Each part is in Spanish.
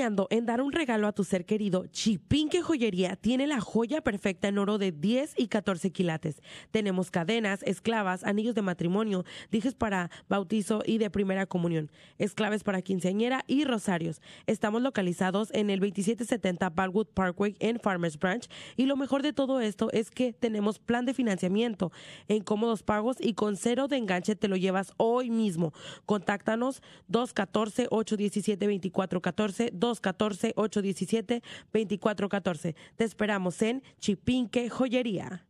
en dar un regalo a tu ser querido, Chipinque Joyería tiene la joya perfecta en oro de 10 y 14 quilates. Tenemos cadenas, esclavas, anillos de matrimonio, dijes para bautizo y de primera comunión, esclaves para quinceañera y rosarios. Estamos localizados en el 2770 Balwood Parkway en Farmers Branch y lo mejor de todo esto es que tenemos plan de financiamiento en cómodos pagos y con cero de enganche te lo llevas hoy mismo. Contáctanos 214 817 2414 214 817 2414. Te esperamos en Chipinque Joyería.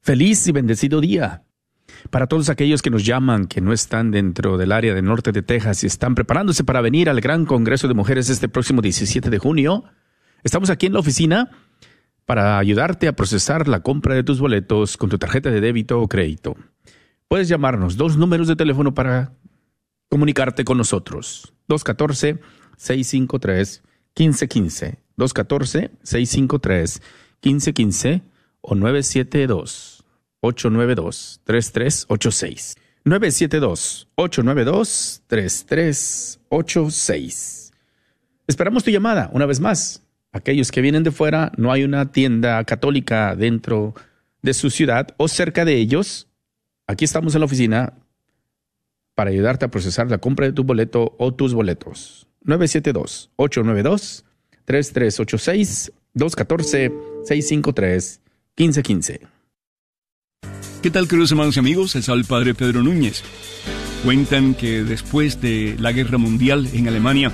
Feliz y bendecido día. Para todos aquellos que nos llaman, que no están dentro del área del norte de Texas y están preparándose para venir al Gran Congreso de Mujeres este próximo 17 de junio, estamos aquí en la oficina para ayudarte a procesar la compra de tus boletos con tu tarjeta de débito o crédito. Puedes llamarnos dos números de teléfono para comunicarte con nosotros. 214-653-1515. 214-653-1515 o 972-892-3386. 972-892-3386. Esperamos tu llamada una vez más. Aquellos que vienen de fuera, no hay una tienda católica dentro de su ciudad o cerca de ellos. Aquí estamos en la oficina para ayudarte a procesar la compra de tu boleto o tus boletos. 972-892-3386, 214-653-1515. ¿Qué tal, queridos hermanos y amigos? Es el padre Pedro Núñez. Cuentan que después de la guerra mundial en Alemania,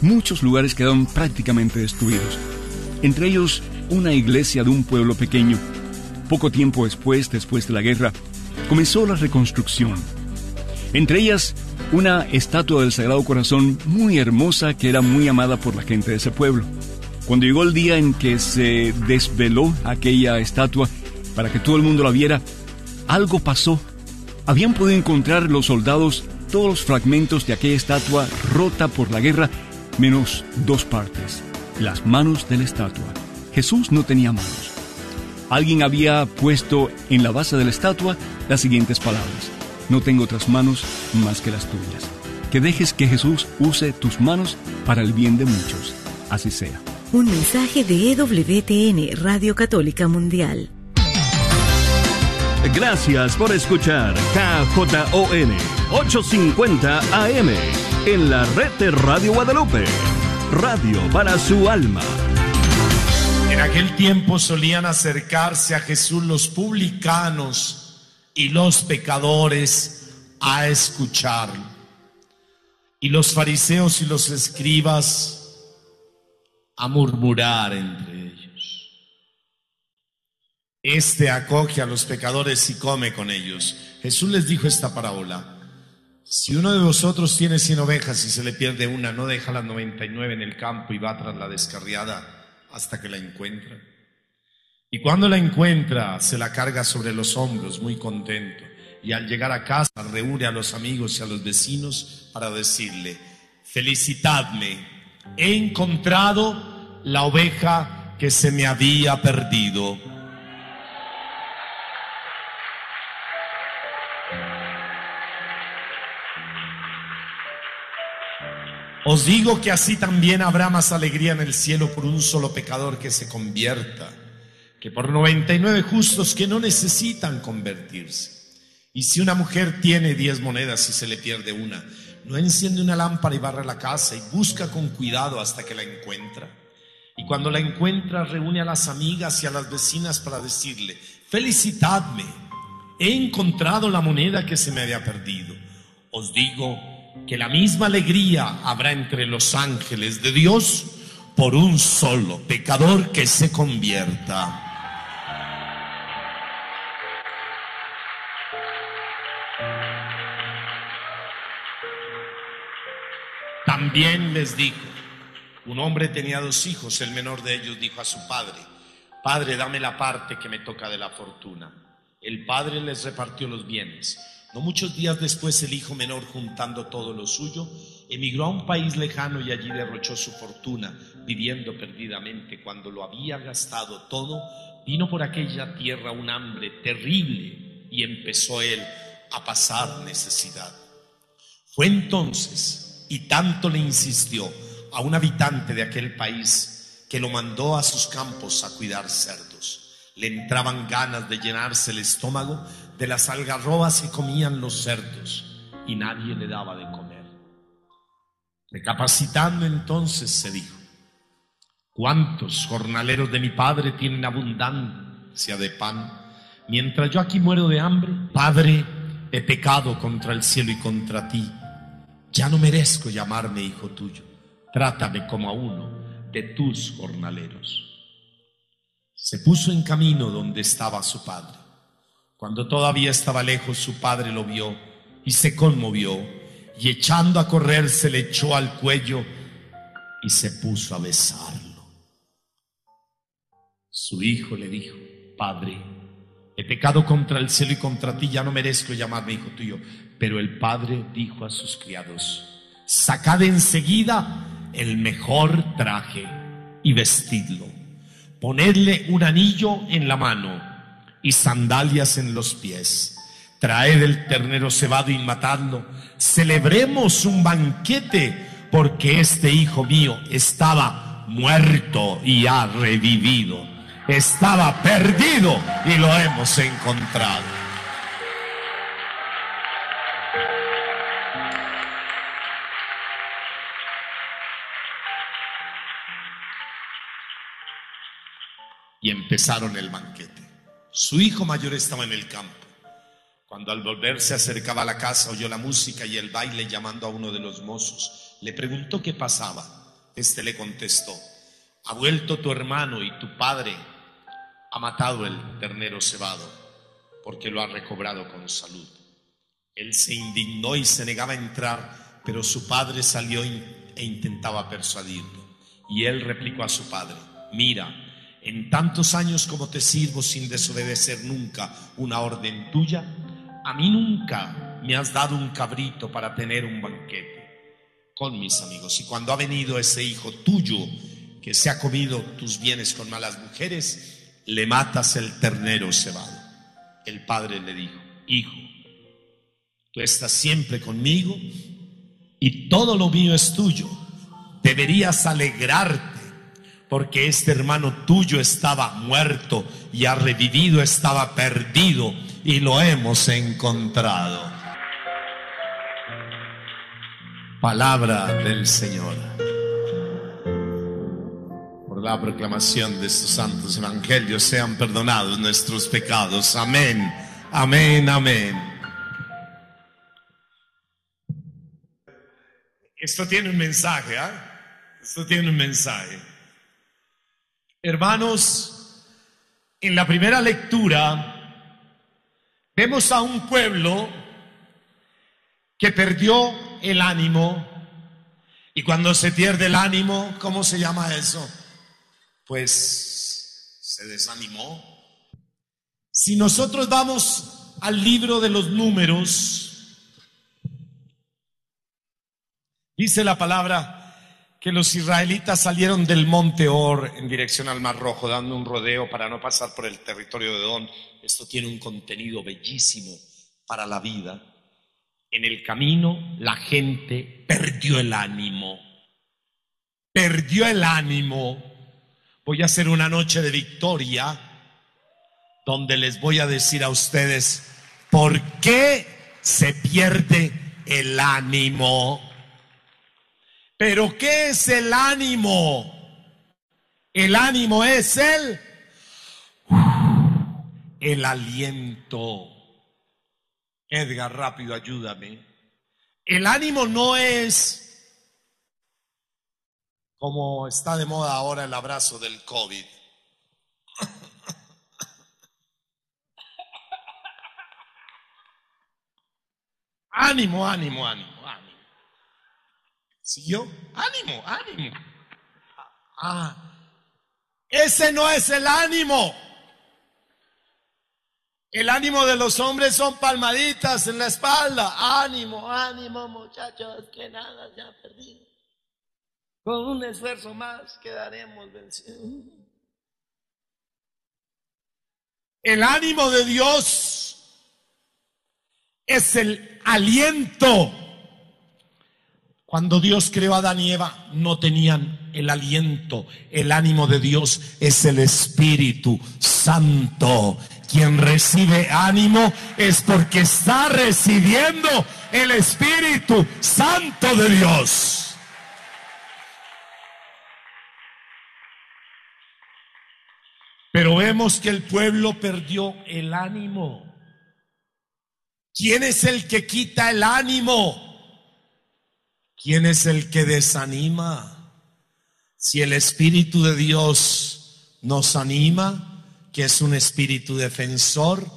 muchos lugares quedaron prácticamente destruidos. Entre ellos, una iglesia de un pueblo pequeño. Poco tiempo después, después de la guerra, comenzó la reconstrucción. Entre ellas, una estatua del Sagrado Corazón muy hermosa que era muy amada por la gente de ese pueblo. Cuando llegó el día en que se desveló aquella estatua para que todo el mundo la viera, algo pasó. Habían podido encontrar los soldados todos los fragmentos de aquella estatua rota por la guerra, menos dos partes, las manos de la estatua. Jesús no tenía manos. Alguien había puesto en la base de la estatua las siguientes palabras. No tengo otras manos más que las tuyas. Que dejes que Jesús use tus manos para el bien de muchos. Así sea. Un mensaje de EWTN, Radio Católica Mundial. Gracias por escuchar KJON 850 AM en la red de Radio Guadalupe. Radio para su alma. En aquel tiempo solían acercarse a Jesús los publicanos y los pecadores a escucharlo. Y los fariseos y los escribas a murmurar entre ellos. Este acoge a los pecadores y come con ellos. Jesús les dijo esta parábola. Si uno de vosotros tiene cien ovejas y se le pierde una, no deja las noventa y nueve en el campo y va tras la descarriada hasta que la encuentra. Y cuando la encuentra, se la carga sobre los hombros, muy contento. Y al llegar a casa, reúne a los amigos y a los vecinos para decirle, felicitadme, he encontrado la oveja que se me había perdido. Os digo que así también habrá más alegría en el cielo por un solo pecador que se convierta, que por 99 justos que no necesitan convertirse. Y si una mujer tiene 10 monedas y se le pierde una, no enciende una lámpara y barre la casa y busca con cuidado hasta que la encuentra. Y cuando la encuentra, reúne a las amigas y a las vecinas para decirle, felicitadme, he encontrado la moneda que se me había perdido. Os digo que la misma alegría habrá entre los ángeles de Dios por un solo pecador que se convierta. También les dijo, un hombre tenía dos hijos, el menor de ellos dijo a su padre, Padre, dame la parte que me toca de la fortuna. El padre les repartió los bienes. No muchos días después el hijo menor, juntando todo lo suyo, emigró a un país lejano y allí derrochó su fortuna, viviendo perdidamente. Cuando lo había gastado todo, vino por aquella tierra un hambre terrible y empezó él a pasar necesidad. Fue entonces, y tanto le insistió a un habitante de aquel país, que lo mandó a sus campos a cuidar cerdos. Le entraban ganas de llenarse el estómago de las algarrobas que comían los cerdos, y nadie le daba de comer. Recapacitando entonces se dijo, ¿cuántos jornaleros de mi padre tienen abundancia de pan? Mientras yo aquí muero de hambre, Padre, he pecado contra el cielo y contra ti. Ya no merezco llamarme hijo tuyo. Trátame como a uno de tus jornaleros. Se puso en camino donde estaba su padre. Cuando todavía estaba lejos, su padre lo vio y se conmovió y echando a correr se le echó al cuello y se puso a besarlo. Su hijo le dijo, Padre, he pecado contra el cielo y contra ti, ya no merezco llamarme hijo tuyo. Pero el padre dijo a sus criados, sacad enseguida el mejor traje y vestidlo. Ponedle un anillo en la mano y sandalias en los pies. Traed el ternero cebado y matadlo. Celebremos un banquete porque este hijo mío estaba muerto y ha revivido. Estaba perdido y lo hemos encontrado. Empezaron el banquete. Su hijo mayor estaba en el campo. Cuando al volver se acercaba a la casa oyó la música y el baile llamando a uno de los mozos. Le preguntó qué pasaba. Este le contestó, ha vuelto tu hermano y tu padre ha matado el ternero cebado porque lo ha recobrado con salud. Él se indignó y se negaba a entrar, pero su padre salió e intentaba persuadirlo. Y él replicó a su padre, mira, en tantos años como te sirvo sin desobedecer nunca una orden tuya, a mí nunca me has dado un cabrito para tener un banquete con mis amigos. Y cuando ha venido ese hijo tuyo que se ha comido tus bienes con malas mujeres, le matas el ternero cebado. El padre le dijo, hijo, tú estás siempre conmigo y todo lo mío es tuyo. Deberías alegrarte porque este hermano tuyo estaba muerto y ha revivido, estaba perdido y lo hemos encontrado. Palabra del Señor. Por la proclamación de estos santos evangelios sean perdonados nuestros pecados. Amén, amén, amén. Esto tiene un mensaje, ¿ah? Esto tiene un mensaje. Hermanos, en la primera lectura vemos a un pueblo que perdió el ánimo. Y cuando se pierde el ánimo, ¿cómo se llama eso? Pues se desanimó. Si nosotros vamos al libro de los números, dice la palabra que los israelitas salieron del monte Or en dirección al Mar Rojo, dando un rodeo para no pasar por el territorio de Don. Esto tiene un contenido bellísimo para la vida. En el camino la gente perdió el ánimo. Perdió el ánimo. Voy a hacer una noche de victoria donde les voy a decir a ustedes por qué se pierde el ánimo. Pero ¿qué es el ánimo? El ánimo es el el aliento. Edgar, rápido, ayúdame. El ánimo no es como está de moda ahora el abrazo del COVID. ánimo, ánimo, ánimo, ánimo. ¿Siguió? Ánimo, ánimo. Ah, ese no es el ánimo. El ánimo de los hombres son palmaditas en la espalda. Ánimo, ánimo, muchachos, que nada se ha perdido. Con un esfuerzo más quedaremos vencidos. El ánimo de Dios es el aliento Cuando Dios creó a Adán y Eva, no tenían el aliento, el ánimo de Dios es el Espíritu Santo. Quien recibe ánimo es porque está recibiendo el Espíritu Santo de Dios. Pero vemos que el pueblo perdió el ánimo. ¿Quién es el que quita el ánimo? ¿Quién es el que desanima? Si el Espíritu de Dios nos anima, que es un espíritu defensor,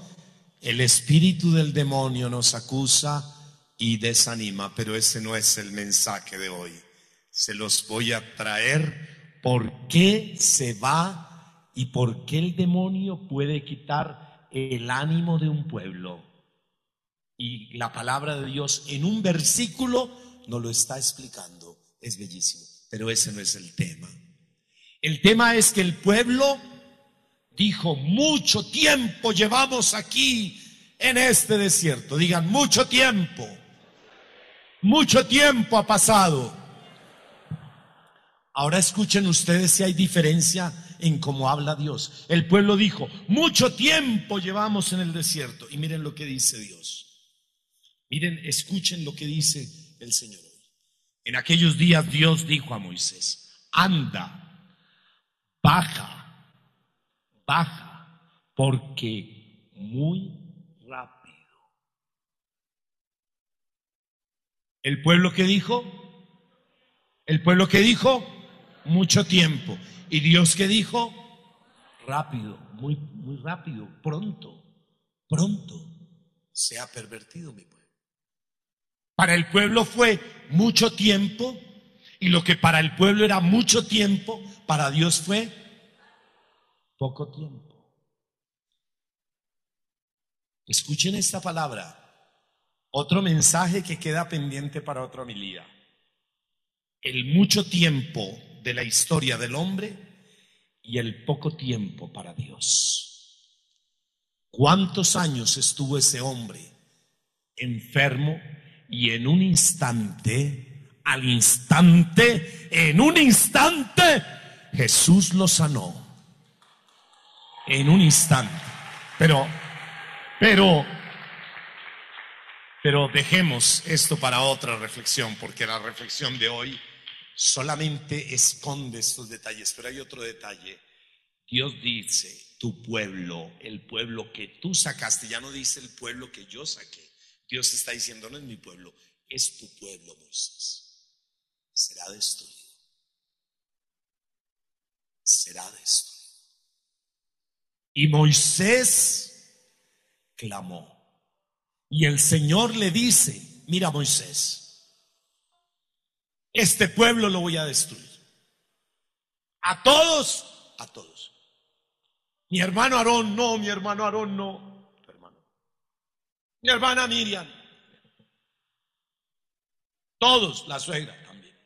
el espíritu del demonio nos acusa y desanima, pero ese no es el mensaje de hoy. Se los voy a traer por qué se va y por qué el demonio puede quitar el ánimo de un pueblo. Y la palabra de Dios en un versículo no lo está explicando. Es bellísimo, pero ese no es el tema. El tema es que el pueblo dijo, mucho tiempo llevamos aquí en este desierto. Digan, mucho tiempo. Mucho tiempo ha pasado. Ahora escuchen ustedes si hay diferencia en cómo habla Dios. El pueblo dijo, mucho tiempo llevamos en el desierto. Y miren lo que dice Dios. Miren, escuchen lo que dice el Señor. En aquellos días Dios dijo a Moisés, anda, baja, baja, porque muy rápido. ¿El pueblo que dijo? ¿El pueblo que dijo? Mucho tiempo. ¿Y Dios que dijo? Rápido, muy, muy rápido, pronto, pronto se ha pervertido mi pueblo. Para el pueblo fue mucho tiempo y lo que para el pueblo era mucho tiempo, para Dios fue poco tiempo. Escuchen esta palabra. Otro mensaje que queda pendiente para otra homilía. El mucho tiempo de la historia del hombre y el poco tiempo para Dios. ¿Cuántos años estuvo ese hombre enfermo, y en un instante, al instante, en un instante, Jesús lo sanó. En un instante. Pero, pero, pero dejemos esto para otra reflexión, porque la reflexión de hoy solamente esconde estos detalles, pero hay otro detalle. Dios dice, tu pueblo, el pueblo que tú sacaste, ya no dice el pueblo que yo saqué. Dios está diciendo, no es mi pueblo, es tu pueblo, Moisés. Será destruido. Será destruido. Y Moisés clamó. Y el Señor le dice, mira Moisés, este pueblo lo voy a destruir. A todos, a todos. Mi hermano Aarón, no, mi hermano Aarón, no mi hermana Miriam, todos, la suegra también,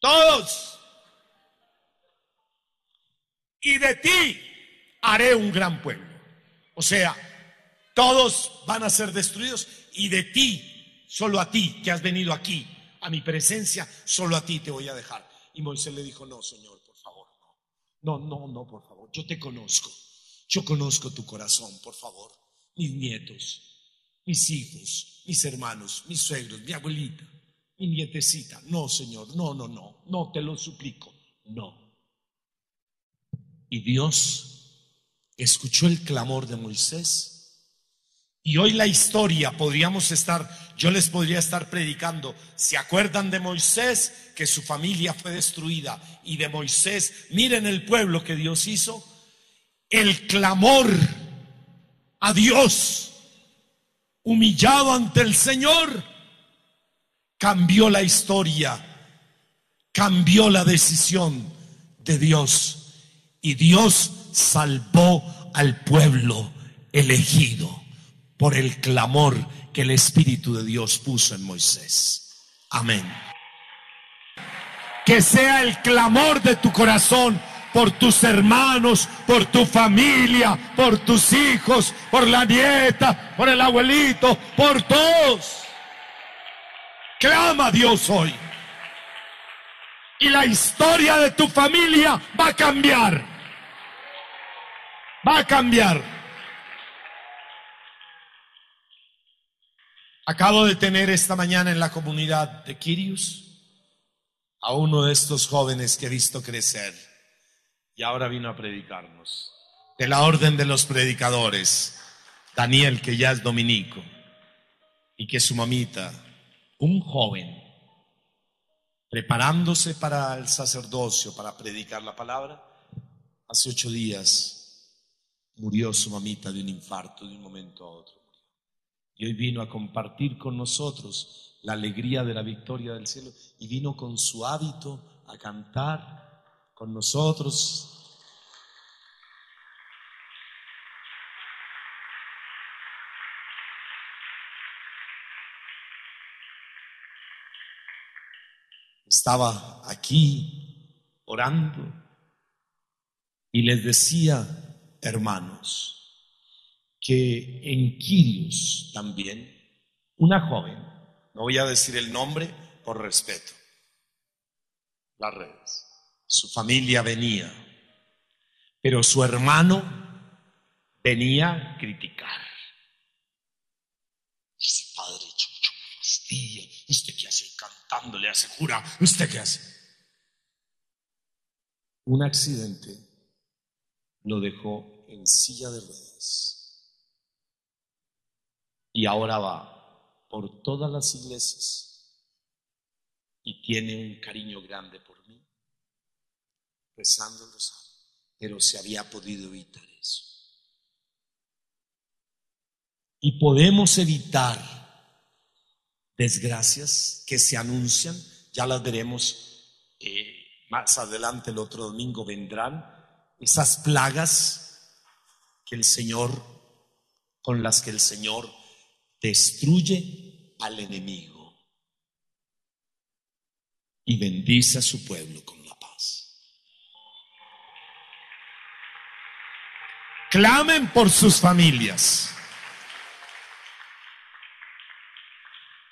todos. Y de ti haré un gran pueblo. O sea, todos van a ser destruidos y de ti, solo a ti que has venido aquí, a mi presencia, solo a ti te voy a dejar. Y Moisés le dijo, no, Señor, por favor, no, no, no, no, por favor, yo te conozco, yo conozco tu corazón, por favor mis nietos, mis hijos, mis hermanos, mis suegros, mi abuelita, mi nietecita. No, Señor, no, no, no, no, te lo suplico, no. Y Dios escuchó el clamor de Moisés. Y hoy la historia podríamos estar, yo les podría estar predicando, ¿se acuerdan de Moisés? Que su familia fue destruida. Y de Moisés, miren el pueblo que Dios hizo. El clamor a Dios, humillado ante el Señor, cambió la historia, cambió la decisión de Dios y Dios salvó al pueblo elegido por el clamor que el Espíritu de Dios puso en Moisés. Amén. Que sea el clamor de tu corazón por tus hermanos, por tu familia, por tus hijos, por la nieta, por el abuelito, por todos. Clama a Dios hoy. Y la historia de tu familia va a cambiar. Va a cambiar. Acabo de tener esta mañana en la comunidad de Kirius a uno de estos jóvenes que he visto crecer y ahora vino a predicarnos. De la orden de los predicadores, Daniel, que ya es dominico, y que su mamita, un joven, preparándose para el sacerdocio, para predicar la palabra, hace ocho días murió su mamita de un infarto de un momento a otro. Y hoy vino a compartir con nosotros la alegría de la victoria del cielo y vino con su hábito a cantar con nosotros. Estaba aquí orando y les decía, hermanos, que en Quirios también, una joven, no voy a decir el nombre por respeto, las redes, su familia venía, pero su hermano venía a criticar. Ese padre chucho fastidia. ¿Usted qué hace cantando? Le asegura. ¿Usted qué hace? Un accidente lo dejó en silla de ruedas. Y ahora va por todas las iglesias y tiene un cariño grande por mí, rezando pero se había podido evitar eso. Y podemos evitar desgracias que se anuncian, ya las veremos eh, más adelante el otro domingo vendrán, esas plagas que el Señor, con las que el Señor destruye al enemigo y bendice a su pueblo con la paz. Clamen por sus familias.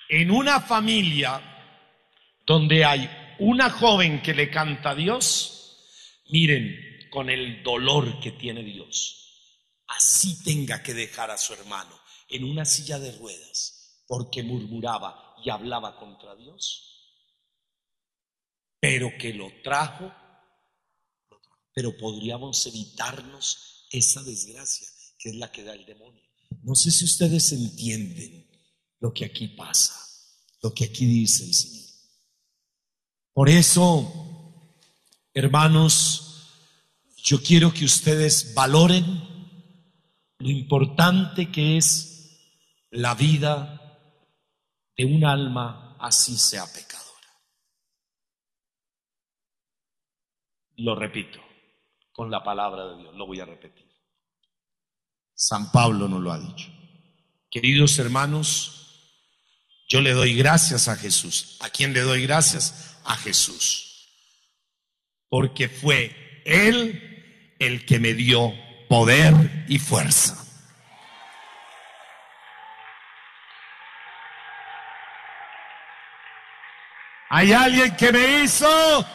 En una familia donde hay una joven que le canta a Dios, miren con el dolor que tiene Dios, así tenga que dejar a su hermano en una silla de ruedas porque murmuraba y hablaba contra Dios, pero que lo trajo, pero podríamos evitarnos esa desgracia que es la que da el demonio. No sé si ustedes entienden lo que aquí pasa, lo que aquí dice el Señor. Por eso, hermanos, yo quiero que ustedes valoren lo importante que es la vida de un alma así sea pecadora. Lo repito con la palabra de Dios, lo voy a repetir. San Pablo nos lo ha dicho. Queridos hermanos, yo le doy gracias a Jesús. ¿A quién le doy gracias? A Jesús. Porque fue Él el que me dio poder y fuerza. ¿Hay alguien que me hizo?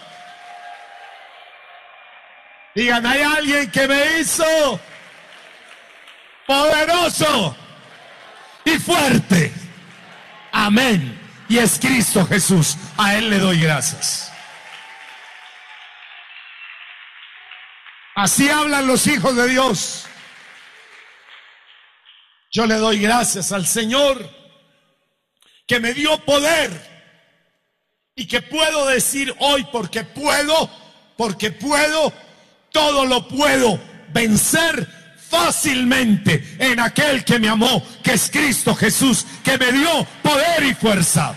Digan, hay alguien que me hizo poderoso y fuerte. Amén. Y es Cristo Jesús. A Él le doy gracias. Así hablan los hijos de Dios. Yo le doy gracias al Señor que me dio poder y que puedo decir hoy porque puedo, porque puedo, todo lo puedo vencer fácilmente en aquel que me amó, que es Cristo Jesús, que me dio poder y fuerza.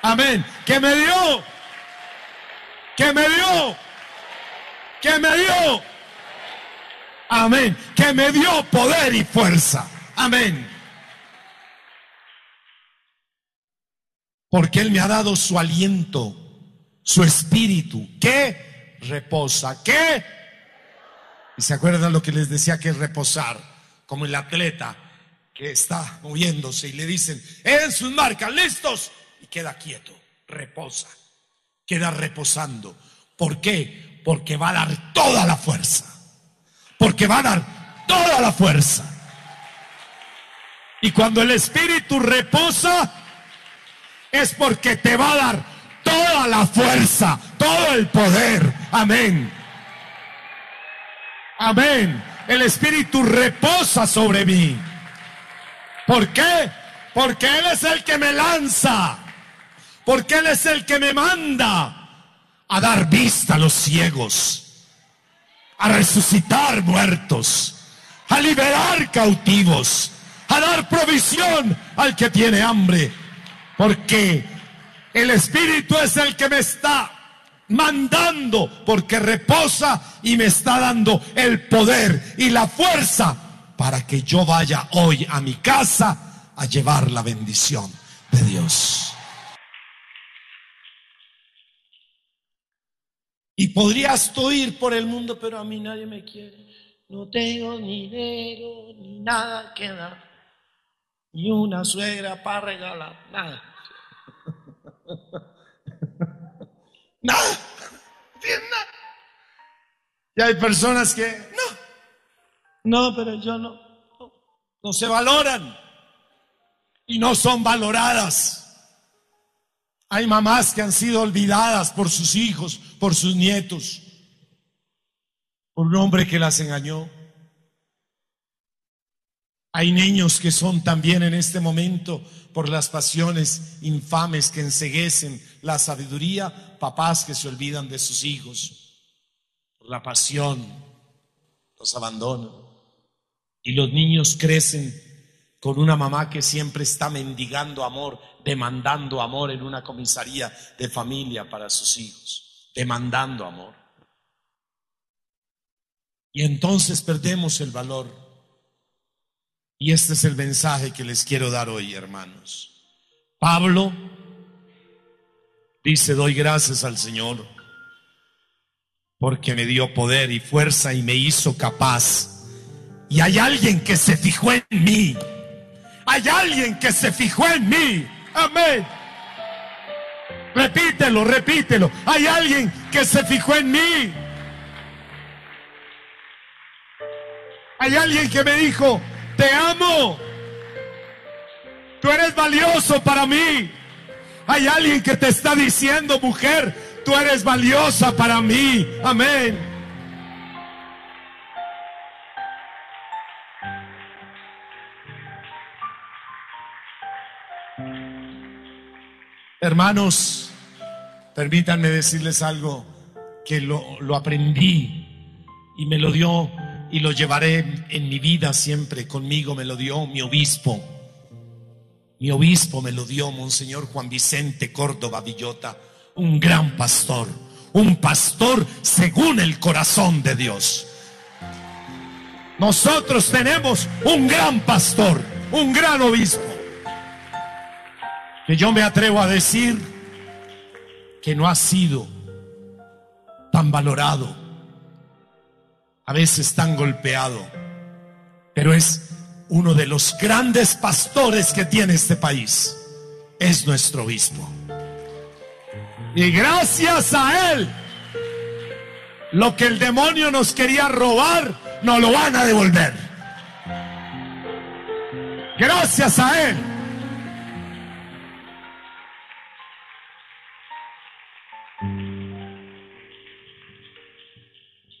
Amén. Que me dio, que me dio, que me dio. Amén. Que me dio poder y fuerza. Amén. porque Él me ha dado su aliento, su espíritu, que reposa, que... ¿Y se acuerdan lo que les decía que es reposar? Como el atleta que está moviéndose y le dicen, en sus marcas, listos. y queda quieto, reposa, queda reposando. ¿Por qué? Porque va a dar toda la fuerza. Porque va a dar toda la fuerza. Y cuando el Espíritu reposa, es porque te va a dar toda la fuerza, todo el poder. Amén. Amén. El Espíritu reposa sobre mí. ¿Por qué? Porque Él es el que me lanza. Porque Él es el que me manda a dar vista a los ciegos, a resucitar muertos, a liberar cautivos, a dar provisión al que tiene hambre. Porque el Espíritu es el que me está mandando, porque reposa y me está dando el poder y la fuerza para que yo vaya hoy a mi casa a llevar la bendición de Dios. Y podrías tú ir por el mundo, pero a mí nadie me quiere. No tengo ni dinero, ni nada que dar. Ni una suegra para regalar, nada. nada. nada. Y hay personas que, no, no, pero yo no, no se valoran y no son valoradas. Hay mamás que han sido olvidadas por sus hijos, por sus nietos, por un hombre que las engañó. Hay niños que son también en este momento por las pasiones infames que enseguecen la sabiduría, papás que se olvidan de sus hijos, por la pasión, los abandonan. Y los niños crecen con una mamá que siempre está mendigando amor, demandando amor en una comisaría de familia para sus hijos, demandando amor. Y entonces perdemos el valor. Y este es el mensaje que les quiero dar hoy, hermanos. Pablo dice, doy gracias al Señor porque me dio poder y fuerza y me hizo capaz. Y hay alguien que se fijó en mí. Hay alguien que se fijó en mí. Amén. Repítelo, repítelo. Hay alguien que se fijó en mí. Hay alguien que me dijo, te amo. Tú eres valioso para mí. Hay alguien que te está diciendo, mujer, tú eres valiosa para mí. Amén. Hermanos, permítanme decirles algo que lo, aprendí y me lo dio y lo llevaré en mi vida siempre conmigo, me lo dio mi obispo. Mi obispo me lo dio Monseñor Juan Vicente Córdoba Villota, un gran pastor, un pastor según el corazón de Dios. Nosotros tenemos un gran pastor, un gran obispo que yo me atrevo a decir que no ha sido tan valorado, a veces tan golpeado, pero es uno de los grandes pastores que tiene este país, es nuestro obispo. Y gracias a él, lo que el demonio nos quería robar, nos lo van a devolver. Gracias a él.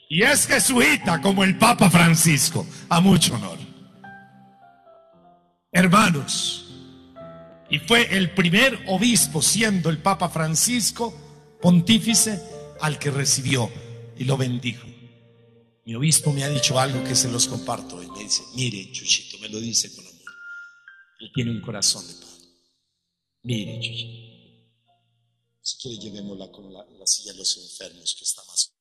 Y es jesuita como el Papa Francisco, a mucho honor. Hermanos, y fue el primer obispo, siendo el Papa Francisco, pontífice, al que recibió y lo bendijo. Mi obispo me ha dicho algo que se los comparto y me dice, mire Chuchito, me lo dice con amor. Él tiene un corazón de padre. Mire Chuchito. Si quiere llevémosla con la, la silla de los enfermos que está más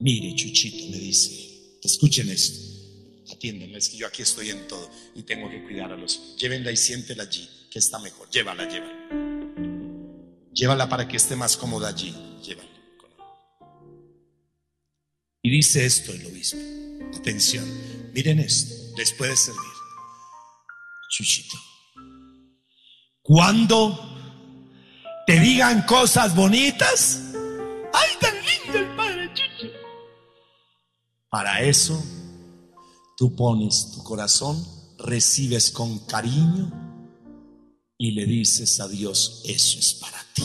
Mire, Chuchito, me dice, escuchen esto, atiéndanme, es que yo aquí estoy en todo y tengo que cuidar a los. Llévenla y siéntela allí, que está mejor. Llévala, llévala. Llévala para que esté más cómoda allí. Llévala. Y dice esto el obispo. Atención, miren esto, les puede servir. Chuchito. Cuando te digan cosas bonitas. ¡Ay, tan lindo el Padre Chucho! Para eso, tú pones tu corazón, recibes con cariño y le dices a Dios, eso es para ti.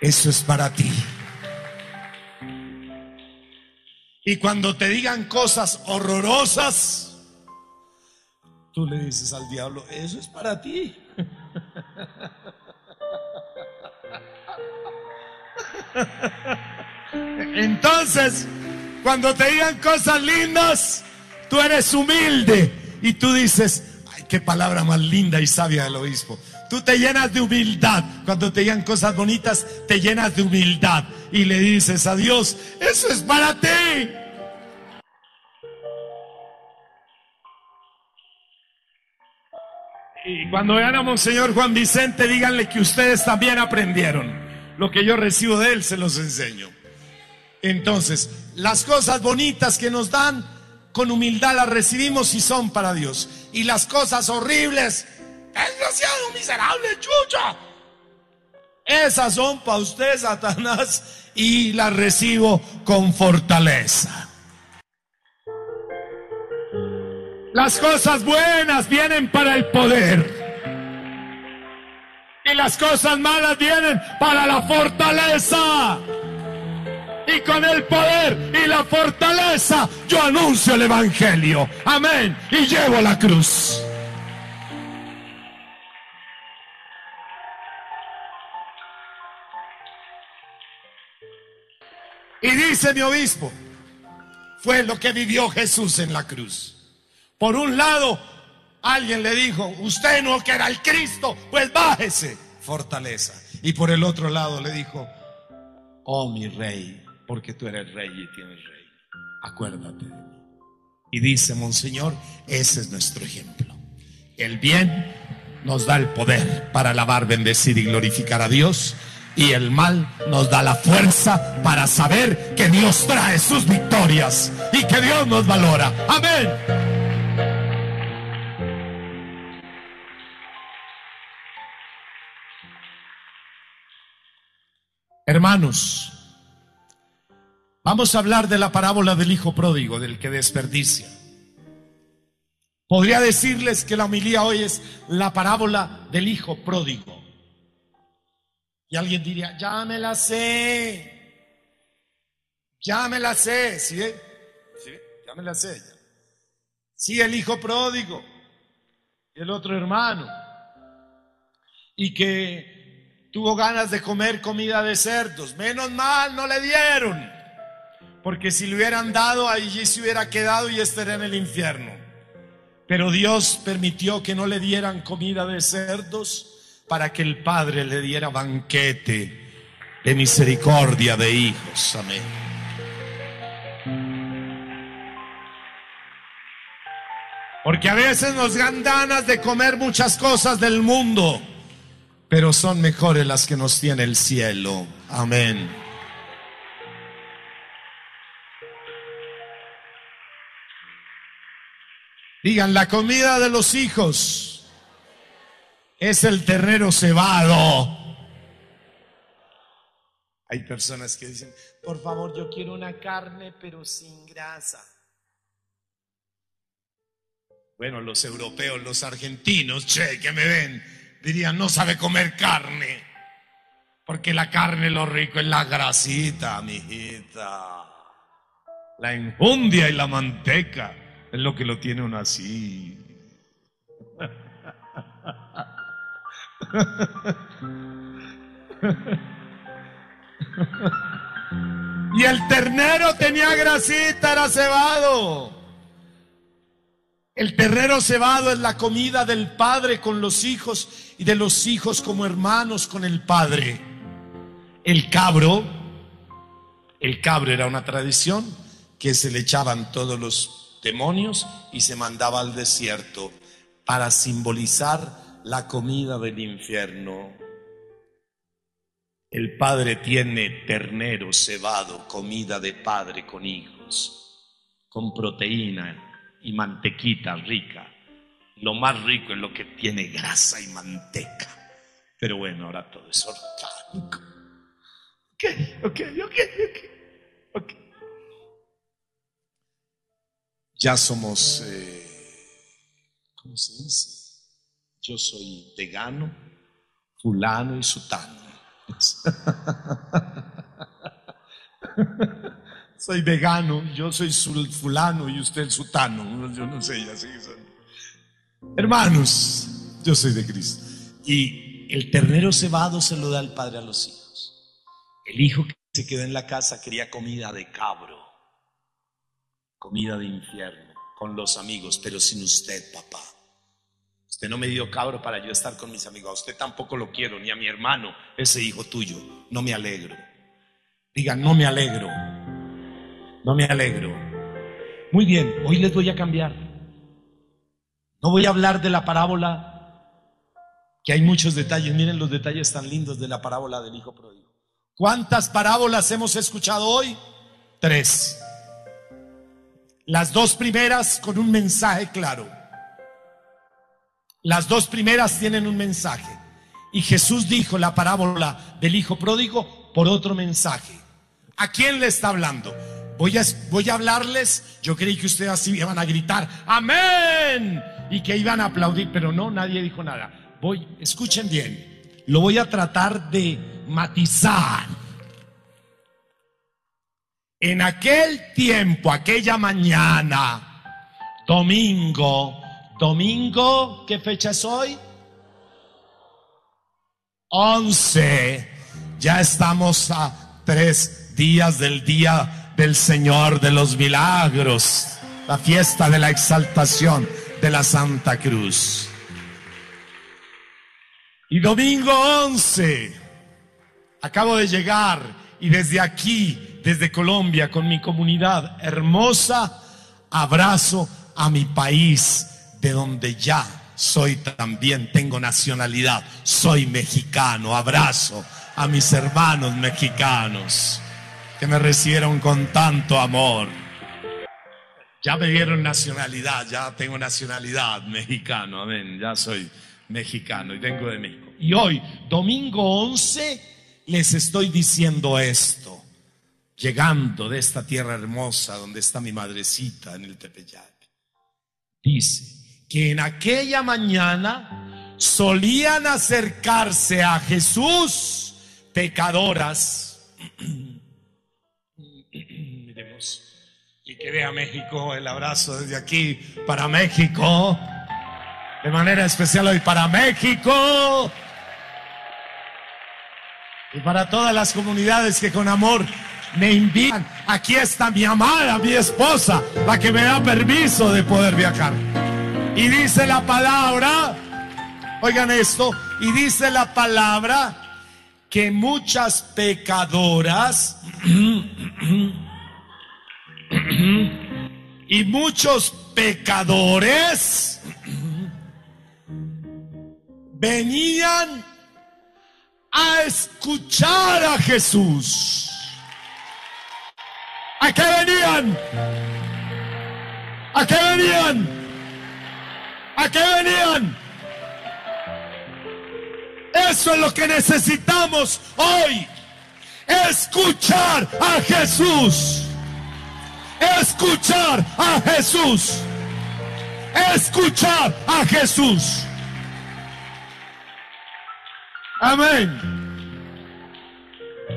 Eso es para ti. Y cuando te digan cosas horrorosas, tú le dices al diablo, eso es para ti. Entonces, cuando te digan cosas lindas, tú eres humilde y tú dices, ay, qué palabra más linda y sabia del obispo. Tú te llenas de humildad. Cuando te digan cosas bonitas, te llenas de humildad y le dices a Dios, eso es para ti. Y cuando vean a Monseñor Juan Vicente, díganle que ustedes también aprendieron. Lo que yo recibo de él se los enseño. Entonces, las cosas bonitas que nos dan, con humildad las recibimos y son para Dios. Y las cosas horribles, desgraciado, miserable, chucha. Esas son para usted, Satanás, y las recibo con fortaleza. Las cosas buenas vienen para el poder. Y las cosas malas vienen para la fortaleza. Y con el poder y la fortaleza yo anuncio el Evangelio. Amén. Y llevo la cruz. Y dice mi obispo, fue lo que vivió Jesús en la cruz. Por un lado, alguien le dijo, usted no que era el Cristo, pues bájese, fortaleza. Y por el otro lado le dijo, oh mi rey, porque tú eres rey y tienes rey, acuérdate de mí. Y dice, Monseñor, ese es nuestro ejemplo. El bien nos da el poder para alabar, bendecir y glorificar a Dios. Y el mal nos da la fuerza para saber que Dios trae sus victorias y que Dios nos valora. Amén. Hermanos, vamos a hablar de la parábola del hijo pródigo, del que desperdicia. Podría decirles que la homilía hoy es la parábola del hijo pródigo. Y alguien diría, ya me la sé, ya me la sé, ¿sí? ¿Sí? Ya me la sé. Ya. Sí, el hijo pródigo y el otro hermano. Y que tuvo ganas de comer comida de cerdos. Menos mal, no le dieron. Porque si le hubieran dado, allí se hubiera quedado y estaría en el infierno. Pero Dios permitió que no le dieran comida de cerdos para que el Padre le diera banquete de misericordia de hijos. Amén. Porque a veces nos dan ganas de comer muchas cosas del mundo, pero son mejores las que nos tiene el cielo. Amén. Digan, la comida de los hijos es el ternero cebado. Hay personas que dicen, por favor, yo quiero una carne pero sin grasa. Bueno, los europeos, los argentinos, che, que me ven, dirían, no sabe comer carne. Porque la carne lo rico es la grasita, mijita. La enjundia y la manteca es lo que lo tiene uno así. Y el ternero tenía grasita, era cebado. El ternero cebado es la comida del padre con los hijos y de los hijos como hermanos con el padre. El cabro, el cabro era una tradición que se le echaban todos los demonios y se mandaba al desierto para simbolizar la comida del infierno. El padre tiene ternero cebado, comida de padre con hijos, con proteína y mantequita rica. Lo más rico es lo que tiene grasa y manteca. Pero bueno, ahora todo es orgánico. Ok, ok, ok, ok. ok. Ya somos, eh, ¿cómo se dice? Yo soy vegano, fulano y sutano. soy vegano, yo soy fulano y usted sutano. Yo no sé, así son. Hermanos, yo soy de Cristo. Y el ternero cebado se lo da el padre a los hijos. El hijo que se quedó en la casa quería comida de cabro, comida de infierno, con los amigos, pero sin usted, papá. Usted no me dio cabro para yo estar con mis amigos. A usted tampoco lo quiero, ni a mi hermano, ese hijo tuyo. No me alegro. Diga, no me alegro. No me alegro. Muy bien, hoy les voy a cambiar. No voy a hablar de la parábola, que hay muchos detalles. Miren los detalles tan lindos de la parábola del hijo pródigo. ¿Cuántas parábolas hemos escuchado hoy? Tres. Las dos primeras con un mensaje claro. Las dos primeras tienen un mensaje. Y Jesús dijo la parábola del hijo pródigo por otro mensaje. ¿A quién le está hablando? Voy a, voy a hablarles. Yo creí que ustedes así iban a gritar, amén. Y que iban a aplaudir, pero no, nadie dijo nada. Voy, escuchen bien. Lo voy a tratar de matizar. En aquel tiempo, aquella mañana, domingo, Domingo, ¿qué fecha es hoy? 11. Ya estamos a tres días del día del Señor de los Milagros, la fiesta de la exaltación de la Santa Cruz. Y domingo 11, acabo de llegar y desde aquí, desde Colombia, con mi comunidad hermosa, abrazo a mi país de donde ya soy también, tengo nacionalidad, soy mexicano, abrazo a mis hermanos mexicanos que me recibieron con tanto amor. Ya me dieron nacionalidad, ya tengo nacionalidad mexicano, amén, ya soy mexicano y vengo de México. Y hoy, domingo 11, les estoy diciendo esto, llegando de esta tierra hermosa donde está mi madrecita en el Tepeyac. Dice, que en aquella mañana solían acercarse a Jesús pecadoras. Y que vea México, el abrazo desde aquí para México. De manera especial hoy para México. Y para todas las comunidades que con amor me invitan. Aquí está mi amada, mi esposa, la que me da permiso de poder viajar. Y dice la palabra, oigan esto, y dice la palabra que muchas pecadoras y muchos pecadores venían a escuchar a Jesús. ¿A qué venían? ¿A qué venían? ¿A qué venían? Eso es lo que necesitamos hoy. Escuchar a Jesús. Escuchar a Jesús. Escuchar a Jesús. Amén.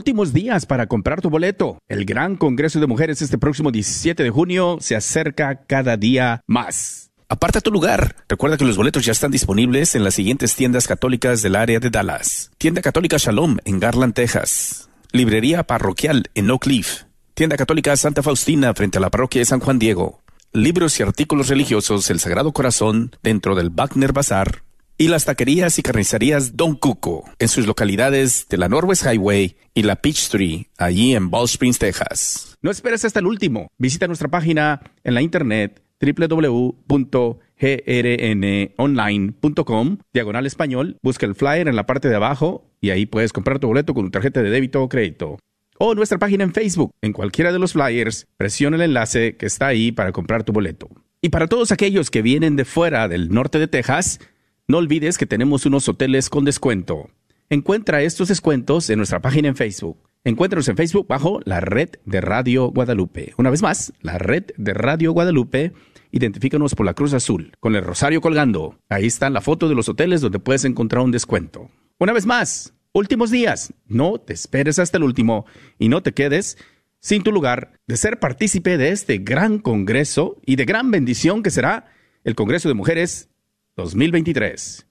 Últimos días para comprar tu boleto. El gran Congreso de Mujeres este próximo 17 de junio se acerca cada día más. Aparta tu lugar. Recuerda que los boletos ya están disponibles en las siguientes tiendas católicas del área de Dallas. Tienda Católica Shalom en Garland, Texas. Librería Parroquial en Oak Cliff. Tienda Católica Santa Faustina frente a la parroquia de San Juan Diego. Libros y artículos religiosos El Sagrado Corazón dentro del Wagner Bazar. Y las taquerías y carnicerías Don Cuco en sus localidades de la Northwest Highway y la Peachtree, allí en Ball Springs, Texas. No esperes hasta el último. Visita nuestra página en la internet www.grnonline.com, diagonal español, busca el flyer en la parte de abajo y ahí puedes comprar tu boleto con tu tarjeta de débito o crédito. O nuestra página en Facebook, en cualquiera de los flyers, presiona el enlace que está ahí para comprar tu boleto. Y para todos aquellos que vienen de fuera del norte de Texas, no olvides que tenemos unos hoteles con descuento. Encuentra estos descuentos en nuestra página en Facebook. Encuéntranos en Facebook bajo la red de Radio Guadalupe. Una vez más, la red de Radio Guadalupe. Identifícanos por la Cruz Azul, con el rosario colgando. Ahí está la foto de los hoteles donde puedes encontrar un descuento. Una vez más, últimos días. No te esperes hasta el último y no te quedes sin tu lugar de ser partícipe de este gran congreso y de gran bendición que será el Congreso de Mujeres 2023.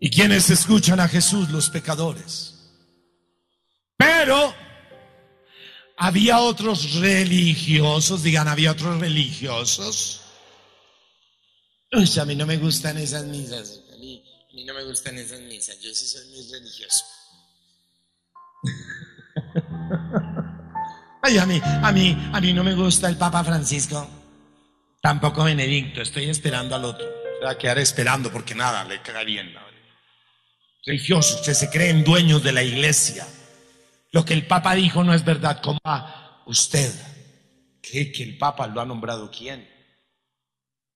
¿Y quienes escuchan a Jesús? Los pecadores. Pero había otros religiosos, digan, había otros religiosos. Uy, a mí no me gustan esas misas. A mí, a mí no me gustan esas misas. Yo sí soy muy religioso. Ay, a mí, a mí, a mí no me gusta el Papa Francisco. Tampoco Benedicto. Estoy esperando al otro. Se va a quedar esperando porque nada le cae bien. Religiosos, ustedes se creen dueños de la iglesia. Lo que el Papa dijo no es verdad. ¿Cómo va usted? ¿Qué que el Papa lo ha nombrado quién? El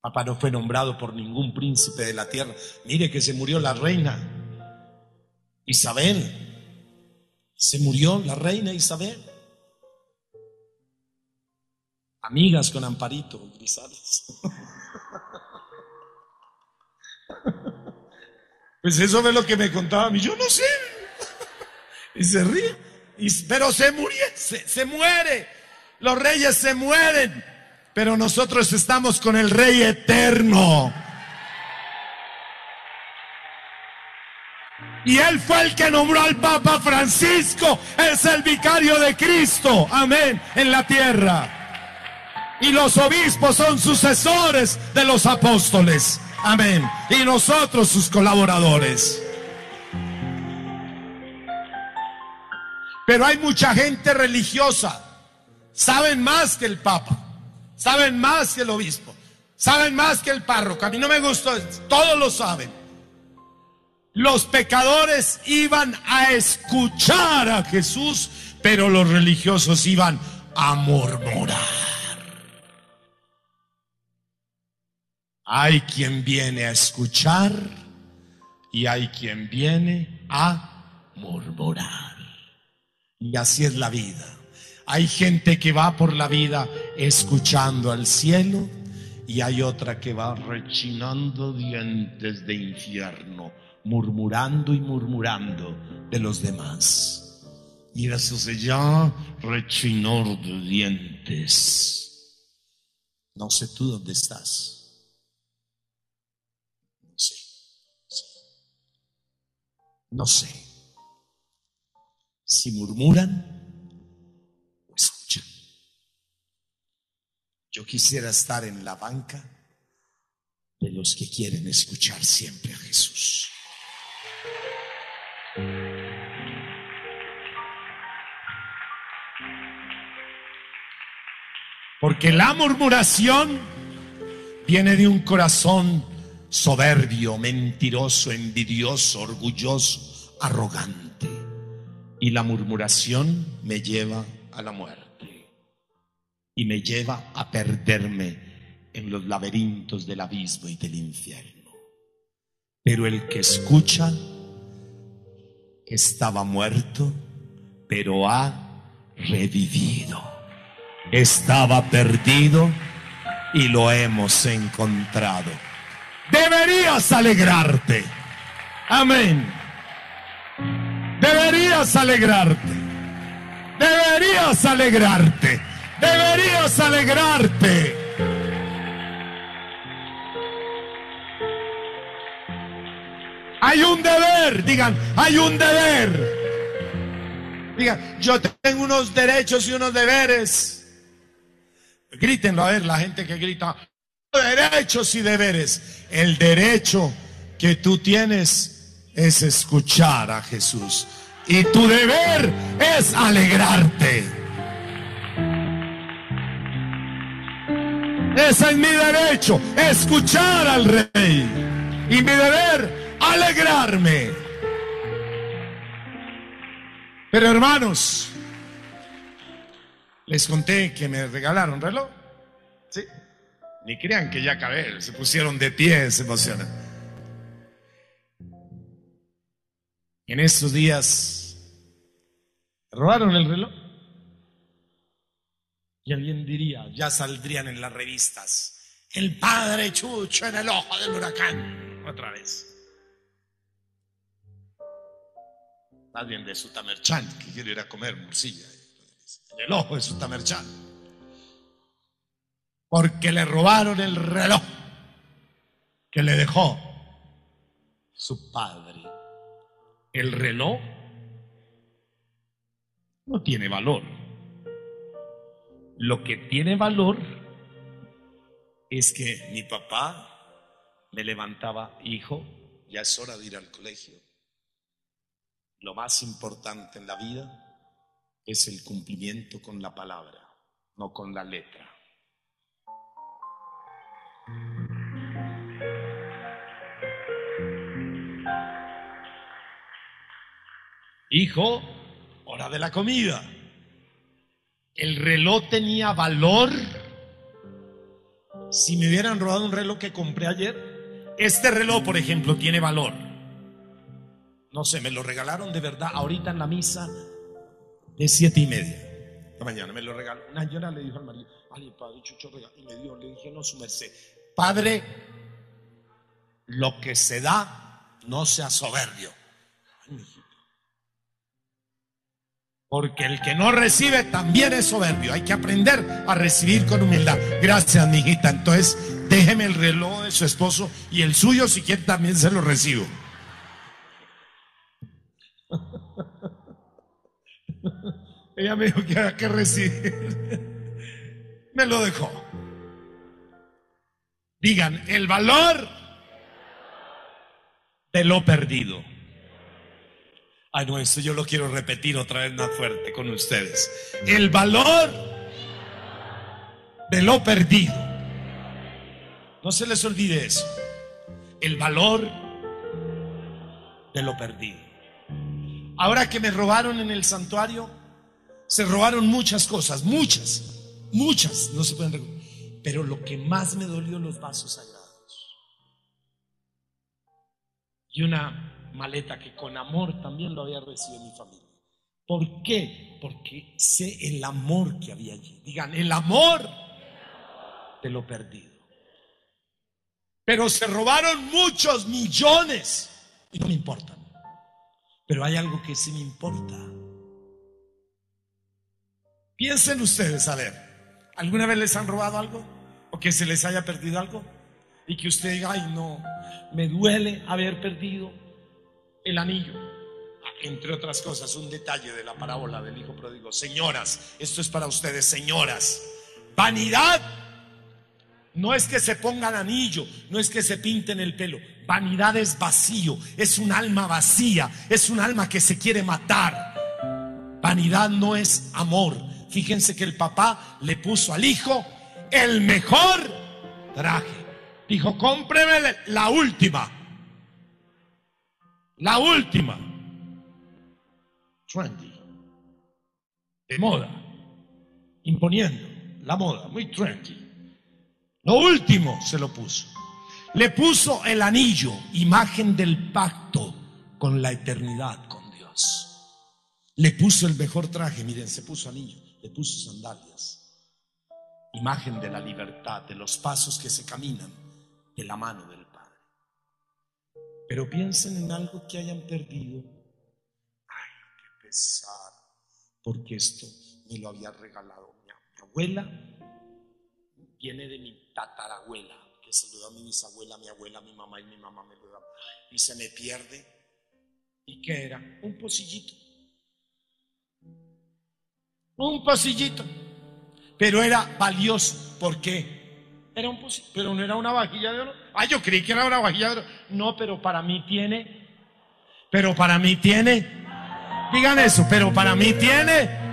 Papa no fue nombrado por ningún príncipe de la tierra. Mire que se murió la reina Isabel. Se murió la reina Isabel. Amigas con Amparito Grisales. Pues eso fue lo que me contaba a mí. Yo no sé. Y se ríe pero se murió, se, muere. Los reyes se mueren. Pero nosotros estamos con el Rey eterno. Y él fue el que nombró al Papa Francisco. Es el vicario de Cristo. Amén. En la tierra. Y los obispos son sucesores de los apóstoles. Amén. Y nosotros sus colaboradores. Pero hay mucha gente religiosa. Saben más que el Papa. Saben más que el obispo. Saben más que el párroco. A mí no me gustó. Todos lo saben. Los pecadores iban a escuchar a Jesús, pero los religiosos iban a murmurar. Hay quien viene a escuchar y hay quien viene a murmurar. Y así es la vida. Hay gente que va por la vida escuchando al cielo y hay otra que va rechinando dientes de infierno, murmurando y murmurando de los demás. Y eso se llama rechinor de dientes. No sé tú dónde estás. No sé si murmuran o escuchan. Yo quisiera estar en la banca de los que quieren escuchar siempre a Jesús. Porque la murmuración viene de un corazón soberbio, mentiroso, envidioso, orgulloso, arrogante y la murmuración me lleva a la muerte y me lleva a perderme en los laberintos del abismo y del infierno. Pero el que escucha estaba muerto, pero ha revivido. Estaba perdido y lo hemos encontrado. Deberías alegrarte. Amén. Deberías alegrarte. Deberías alegrarte. Deberías alegrarte. Hay un deber, digan, hay un deber. Digan, yo tengo unos derechos y unos deberes. Grítenlo a ver, la gente que grita, derechos y deberes. El derecho que tú tienes es escuchar a Jesús. Y tu deber es alegrarte. Ese es mi derecho, escuchar al rey. Y mi deber, alegrarme. Pero hermanos, les conté que me regalaron reloj. Ni crean que ya acabé, se pusieron de pie, se emocionan. En estos días robaron el reloj. Y alguien diría, ya saldrían en las revistas, el padre Chucho en el ojo del huracán, otra vez. Más bien de Sutamerchan, que quiero ir a comer morcilla. En el ojo de Sutamerchan. Porque le robaron el reloj que le dejó su padre. El reloj no tiene valor. Lo que tiene valor es que mi papá me levantaba, hijo, ya es hora de ir al colegio. Lo más importante en la vida es el cumplimiento con la palabra, no con la letra. Hijo, hora de la comida. El reloj tenía valor. Si me hubieran robado un reloj que compré ayer, este reloj, por ejemplo, tiene valor. No sé, me lo regalaron de verdad ahorita en la misa de siete y media. La mañana me lo regaló. Una señora le dijo al marido, ay, padre Chucho, y me dio, le dije, no, su merced, padre, lo que se da, no sea soberbio. Porque el que no recibe también es soberbio. Hay que aprender a recibir con humildad. Gracias, mi hijita. Entonces, déjeme el reloj de su esposo y el suyo, si quiere, también se lo recibo. Ella me dijo que había que recibir. Me lo dejó. Digan, el valor de lo perdido. Ay, no, eso yo lo quiero repetir otra vez más fuerte con ustedes. El valor de lo perdido. No se les olvide eso. El valor de lo perdido. Ahora que me robaron en el santuario, se robaron muchas cosas, muchas, muchas, no se pueden Pero lo que más me dolió los vasos sagrados. Y una maleta que con amor también lo había recibido mi familia. ¿Por qué? Porque sé el amor que había allí. Digan, el amor de lo perdido. Pero se robaron muchos millones y no me importan. Pero hay algo que sí me importa. Piensen ustedes, a ver, ¿alguna vez les han robado algo? ¿O que se les haya perdido algo? Y que usted diga, ay no, me duele haber perdido el anillo. Entre otras cosas, un detalle de la parábola del hijo pródigo. Señoras, esto es para ustedes, señoras. Vanidad no es que se pongan anillo, no es que se pinten el pelo. Vanidad es vacío, es un alma vacía, es un alma que se quiere matar. Vanidad no es amor. Fíjense que el papá le puso al hijo el mejor traje. Dijo, cómpreme la última. La última. Trendy. De moda. Imponiendo la moda. Muy trendy. Lo último se lo puso. Le puso el anillo, imagen del pacto con la eternidad, con Dios. Le puso el mejor traje, miren, se puso anillo, le puso sandalias, imagen de la libertad, de los pasos que se caminan de la mano del pero piensen en algo que hayan perdido. Ay, qué pesar, porque esto me lo había regalado mi, abuela. Viene de mi tatarabuela, que se lo da a mi bisabuela, mi abuela, mi mamá y mi mamá me lo dan. Y se me pierde. ¿Y qué era? Un pocillito. Un pocillito. Pero era valioso. ¿Por qué? Era un pero no era una vajilla de oro. Ah, yo creí que era una vajilla de oro. No, pero para mí tiene. Pero para mí tiene. Digan eso, pero para mí tiene.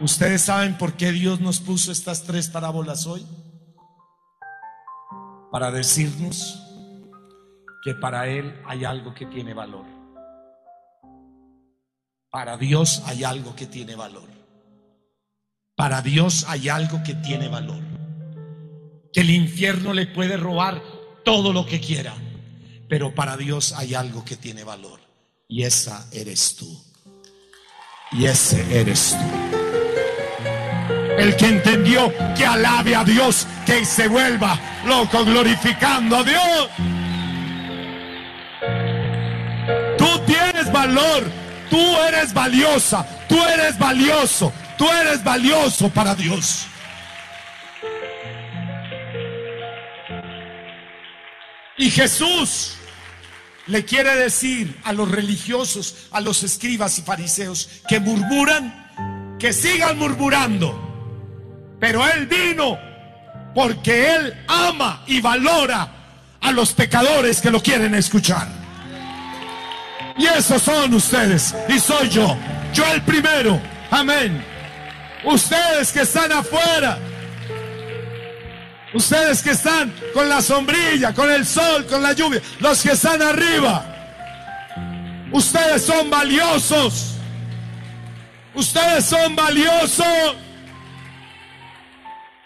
¿Ustedes saben por qué Dios nos puso estas tres parábolas hoy? Para decirnos que para Él hay algo que tiene valor. Para Dios hay algo que tiene valor. Para Dios hay algo que tiene valor que el infierno le puede robar todo lo que quiera, pero para Dios hay algo que tiene valor Y esa eres tú. Y ese eres tú. El que entendió que alabe a Dios, que se vuelva loco glorificando a Dios. Tú tienes valor, tú eres valiosa, tú eres valioso, tú eres valioso para Dios. Y Jesús le quiere decir a los religiosos, a los escribas y fariseos que murmuran, que sigan murmurando. Pero Él vino porque Él ama y valora a los pecadores que lo quieren escuchar. Y esos son ustedes y soy yo. Yo el primero. Amén. Ustedes que están afuera. Ustedes que están con la sombrilla, con el sol, con la lluvia. Los que están arriba. Ustedes son valiosos. Ustedes son valiosos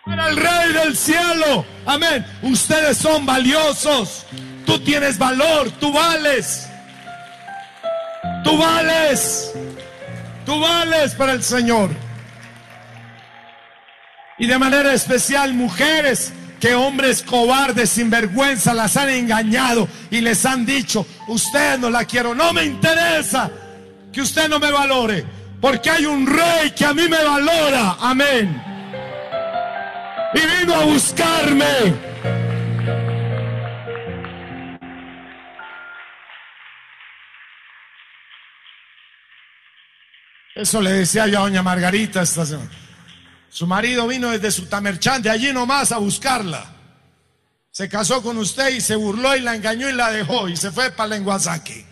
para el Rey del cielo. Amén. Ustedes son valiosos. Tú tienes valor, tú vales. Tú vales. Tú vales para el Señor. Y de manera especial mujeres que hombres cobardes, sin vergüenza, las han engañado y les han dicho, usted no la quiero, no me interesa que usted no me valore, porque hay un rey que a mí me valora. Amén y vino a buscarme. Eso le decía yo a doña Margarita esta semana. Su marido vino desde su tamerchán de allí nomás a buscarla. Se casó con usted y se burló y la engañó y la dejó y se fue para Lenguazaque.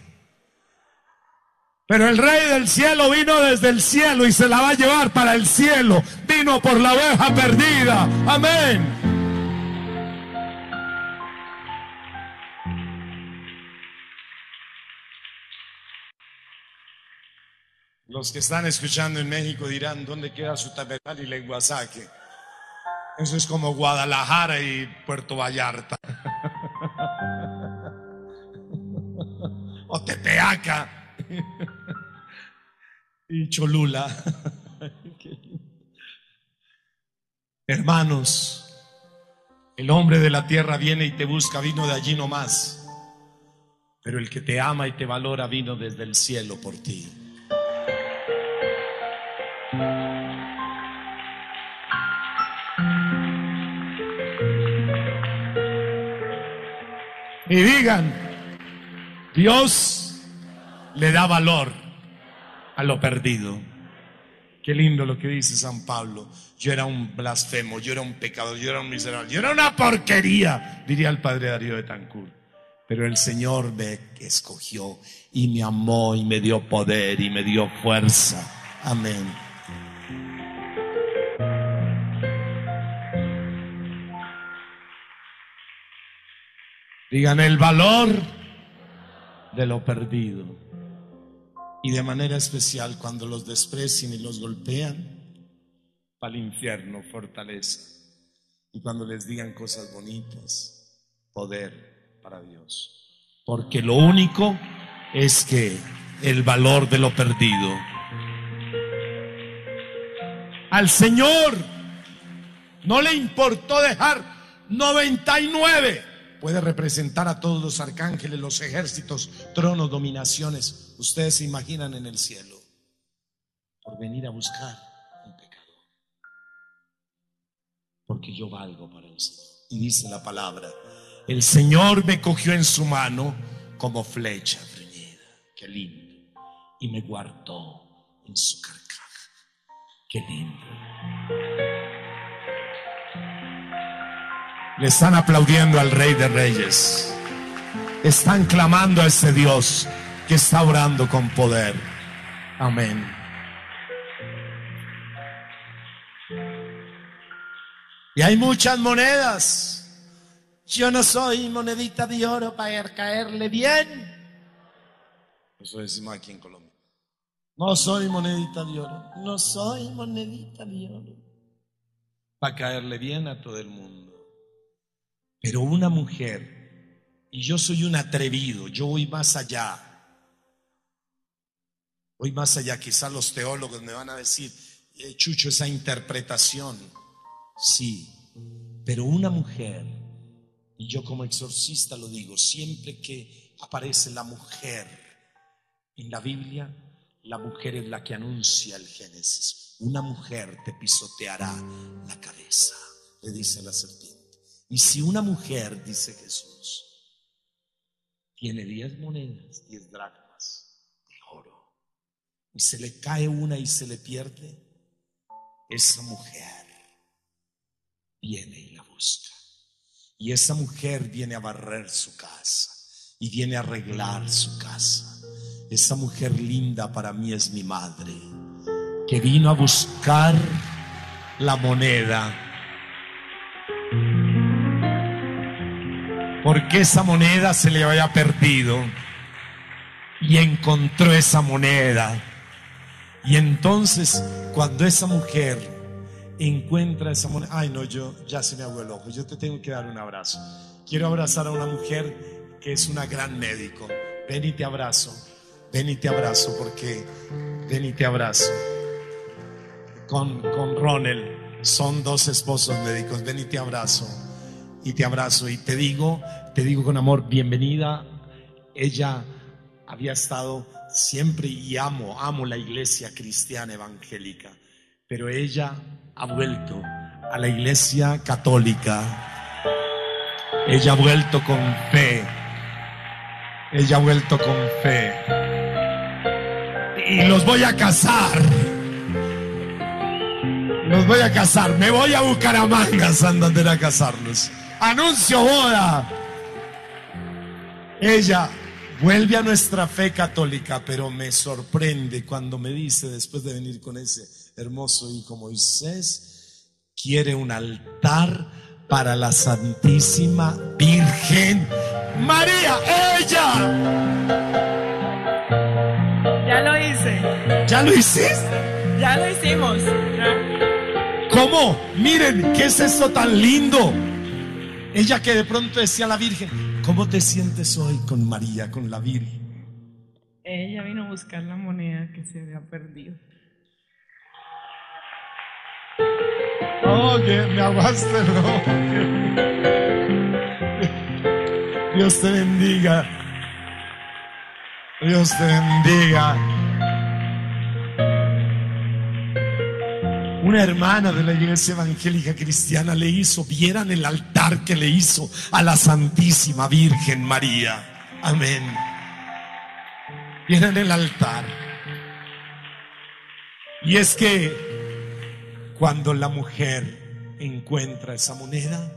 Pero el rey del cielo vino desde el cielo y se la va a llevar para el cielo. Vino por la oveja perdida. Amén. Los que están escuchando en México dirán, ¿dónde queda su y lenguasaque? Eso es como Guadalajara y Puerto Vallarta. o Tepeaca. y Cholula. Hermanos, el hombre de la tierra viene y te busca, vino de allí nomás. Pero el que te ama y te valora vino desde el cielo por ti. Y digan, Dios le da valor a lo perdido. Qué lindo lo que dice San Pablo. Yo era un blasfemo, yo era un pecador, yo era un miserable, yo era una porquería, diría el padre Darío de Tancur. Pero el Señor me escogió y me amó y me dio poder y me dio fuerza. Amén. Digan el valor de lo perdido. Y de manera especial cuando los desprecian y los golpean, para el infierno fortaleza. Y cuando les digan cosas bonitas, poder para Dios. Porque lo único es que el valor de lo perdido. Al Señor no le importó dejar 99 puede representar a todos los arcángeles, los ejércitos, tronos, dominaciones. Ustedes se imaginan en el cielo por venir a buscar un pecador. Porque yo valgo para el Señor. Y dice la palabra, el Señor me cogió en su mano como flecha reñida. Qué lindo. Y me guardó en su carcaja. Qué lindo. Le están aplaudiendo al Rey de Reyes. Están clamando a ese Dios que está orando con poder. Amén. Y hay muchas monedas. Yo no soy monedita de oro para caerle bien. Eso decimos aquí en Colombia. No soy monedita de oro. No soy monedita de oro. Para caerle bien a todo el mundo. Pero una mujer, y yo soy un atrevido, yo voy más allá. Voy más allá, quizás los teólogos me van a decir, eh, Chucho, esa interpretación. Sí, pero una mujer, y yo como exorcista lo digo, siempre que aparece la mujer en la Biblia, la mujer es la que anuncia el Génesis. Una mujer te pisoteará la cabeza, le dice la serpiente. Y si una mujer, dice Jesús, tiene diez monedas, diez dracmas de oro, y se le cae una y se le pierde, esa mujer viene y la busca. Y esa mujer viene a barrer su casa y viene a arreglar su casa esa mujer linda para mí es mi madre, que vino a buscar la moneda. Porque esa moneda se le había perdido. Y encontró esa moneda. Y entonces, cuando esa mujer encuentra esa moneda, ay no, yo ya se me hago el ojo, yo te tengo que dar un abrazo. Quiero abrazar a una mujer que es una gran médico. Ven y te abrazo. Ven y te abrazo porque, ven y te abrazo. Con, con Ronel, son dos esposos médicos, ven y te abrazo. Y te abrazo y te digo, te digo con amor, bienvenida. Ella había estado siempre y amo, amo la iglesia cristiana evangélica, pero ella ha vuelto a la iglesia católica. Ella ha vuelto con fe. Ella ha vuelto con fe y los voy a casar. Los voy a casar. Me voy a Bucaramanga, Santander, a casarlos. Anuncio boda. Ella vuelve a nuestra fe católica, pero me sorprende cuando me dice, después de venir con ese hermoso hijo Moisés, quiere un altar para la Santísima Virgen María. Ella ya lo hice. ¿Ya lo hiciste? Ya lo hicimos. ¿Cómo? Miren, ¿qué es esto tan lindo? Ella que de pronto decía a la Virgen, ¿cómo te sientes hoy con María, con la Virgen? Ella vino a buscar la moneda que se había perdido. Oh, que me aguaste, ¿no? Dios te bendiga. Dios te bendiga. Hermana de la iglesia evangélica cristiana le hizo, vieran el altar que le hizo a la Santísima Virgen María. Amén. Vieran el altar. Y es que cuando la mujer encuentra esa moneda,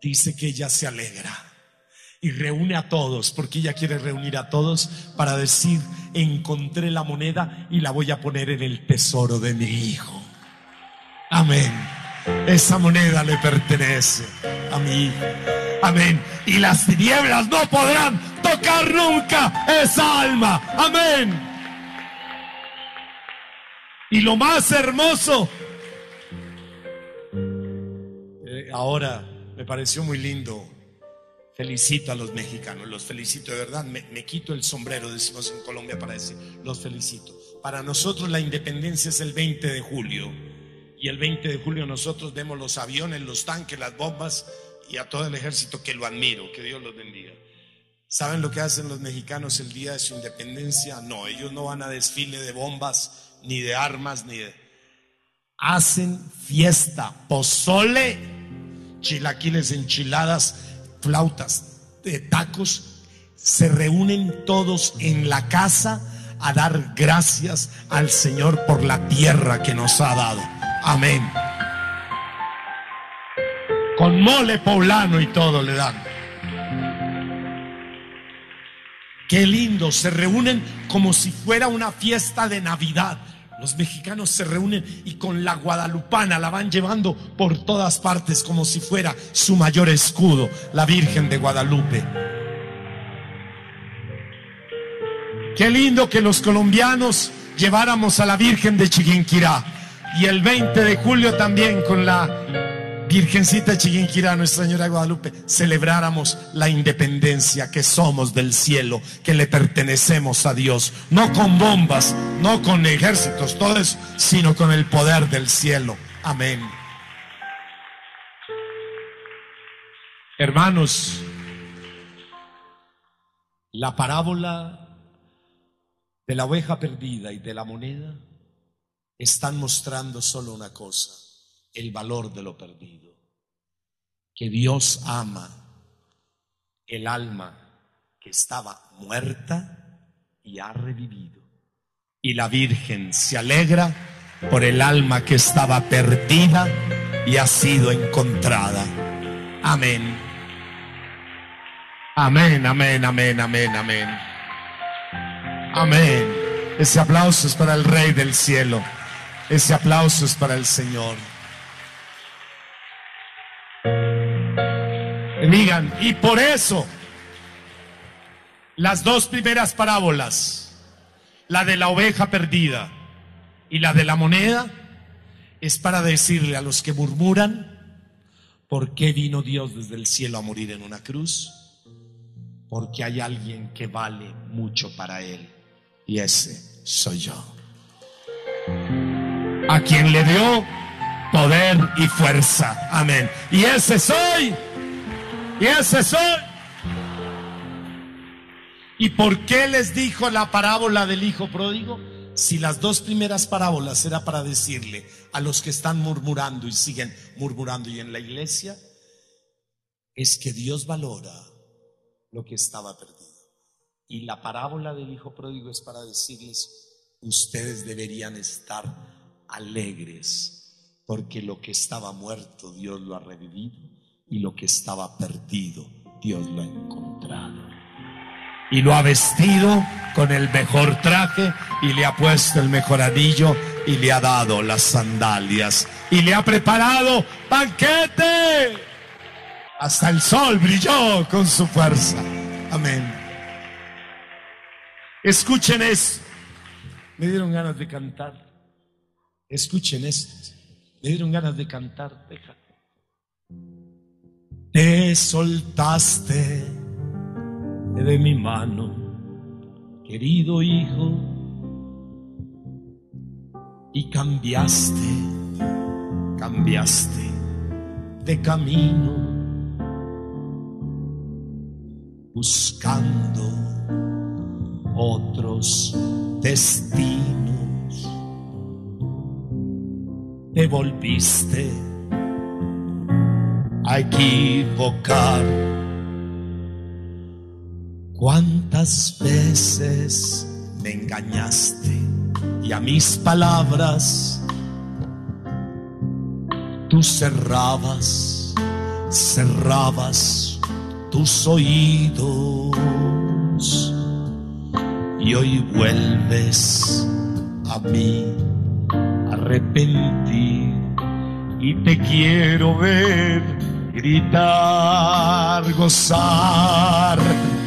dice que ella se alegra y reúne a todos, porque ella quiere reunir a todos para decir, encontré la moneda y la voy a poner en el tesoro de mi hijo. Amén. Esa moneda le pertenece a hijo. Amén. Y las tinieblas no podrán tocar nunca esa alma. Amén. Y lo más hermoso, eh, ahora me pareció muy lindo Felicito a los mexicanos, los felicito de verdad. Me, quito el sombrero, decimos en Colombia, para decir, los felicito. Para nosotros la independencia es el 20 de julio. Y el 20 de julio nosotros vemos los aviones, los tanques, las bombas y a todo el ejército que lo admiro. Que Dios los bendiga. ¿Saben lo que hacen los mexicanos el día de su independencia? No, ellos no van a desfile de bombas, ni de armas, ni de... Hacen fiesta, pozole, chilaquiles enchiladas flautas, de tacos, se reúnen todos en la casa a dar gracias al Señor por la tierra que nos ha dado. Amén. Con mole poblano y todo le dan. Qué lindo, se reúnen como si fuera una fiesta de Navidad. Los mexicanos se reúnen y con la guadalupana la van llevando por todas partes como si fuera su mayor escudo, la Virgen de Guadalupe. Qué lindo que los colombianos lleváramos a la Virgen de Chiquinquirá y el 20 de julio también con la Virgencita Chiquinquirá, Nuestra Señora de Guadalupe, celebráramos la independencia que somos del cielo, que le pertenecemos a Dios, no con bombas, no con ejércitos, todo eso, sino con el poder del cielo. Amén. Hermanos, la parábola de la oveja perdida y de la moneda están mostrando solo una cosa, el valor de lo perdido. Que Dios ama el alma que estaba muerta y ha revivido. Y la Virgen se alegra por el alma que estaba perdida y ha sido encontrada. Amén. Amén, amén, amén, amén, amén. Ese aplauso es para el Rey del cielo. Ese aplauso es para el Señor. Digan, y por eso las dos primeras parábolas, la de la oveja perdida y la de la moneda, es para decirle a los que murmuran, ¿por qué vino Dios desde el cielo a morir en una cruz? Porque hay alguien que vale mucho para Él. Y ese soy yo. A quien le dio poder y fuerza. Amén. Y ese soy. Y ese soy. ¿Y por qué les dijo la parábola del hijo pródigo? Si las dos primeras parábolas era para decirle a los que están murmurando y siguen murmurando y en la iglesia, es que Dios valora lo que estaba perdido. Y la parábola del hijo pródigo es para decirles, ustedes deberían estar alegres, porque lo que estaba muerto Dios lo ha revivido y lo que estaba perdido Dios lo ha encontrado. Y lo ha vestido con el mejor traje y le ha puesto el mejor anillo y le ha dado las sandalias y le ha preparado banquete. Hasta el sol brilló con su fuerza. Amén. Escuchen esto. Me dieron ganas de cantar. Escuchen esto. Me dieron ganas de cantar. Te soltaste de mi mano, querido hijo, y cambiaste, cambiaste de camino, buscando otros destinos. Te volviste a equivocar. ¿Cuántas veces me engañaste y a mis palabras tú cerrabas, cerrabas tus oídos y hoy vuelves a mí arrepentir y te quiero ver gritar, gozar,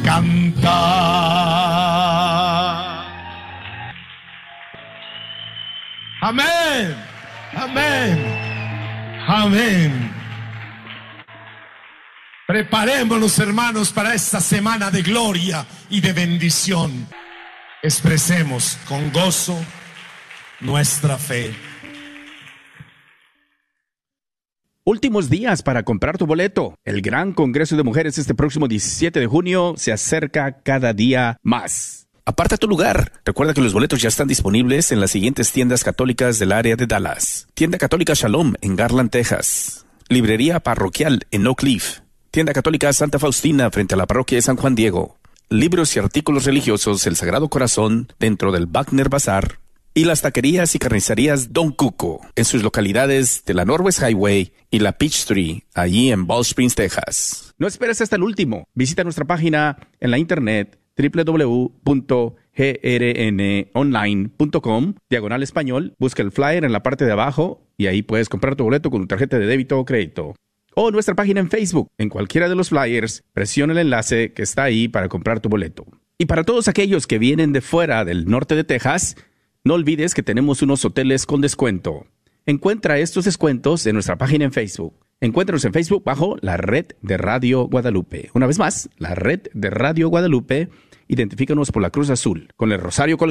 cantar. Amén, amén, amén. Preparémonos, hermanos, para esta semana de gloria y de bendición. Expresemos con gozo nuestra fe. Últimos días para comprar tu boleto. El Gran Congreso de Mujeres este próximo 17 de junio se acerca cada día más. Aparta tu lugar. Recuerda que los boletos ya están disponibles en las siguientes tiendas católicas del área de Dallas. Tienda Católica Shalom en Garland, Texas. Librería Parroquial en Oak Cliff. Tienda Católica Santa Faustina frente a la parroquia de San Juan Diego. Libros y artículos religiosos El Sagrado Corazón dentro del Wagner Bazar y las taquerías y carnicerías Don Cuco en sus localidades de la Northwest Highway y la Peachtree, allí en Ball Springs, Texas. No esperes hasta el último. Visita nuestra página en la internet www.grnonline.com, diagonal español, busca el flyer en la parte de abajo y ahí puedes comprar tu boleto con tu tarjeta de débito o crédito. O nuestra página en Facebook, en cualquiera de los flyers, presiona el enlace que está ahí para comprar tu boleto. Y para todos aquellos que vienen de fuera del norte de Texas, no olvides que tenemos unos hoteles con descuento. Encuentra estos descuentos en nuestra página en Facebook, Encuéntranos en Facebook bajo la red de Radio Guadalupe. Una vez más, la red de Radio Guadalupe. Identifícanos por la Cruz Azul con el Rosario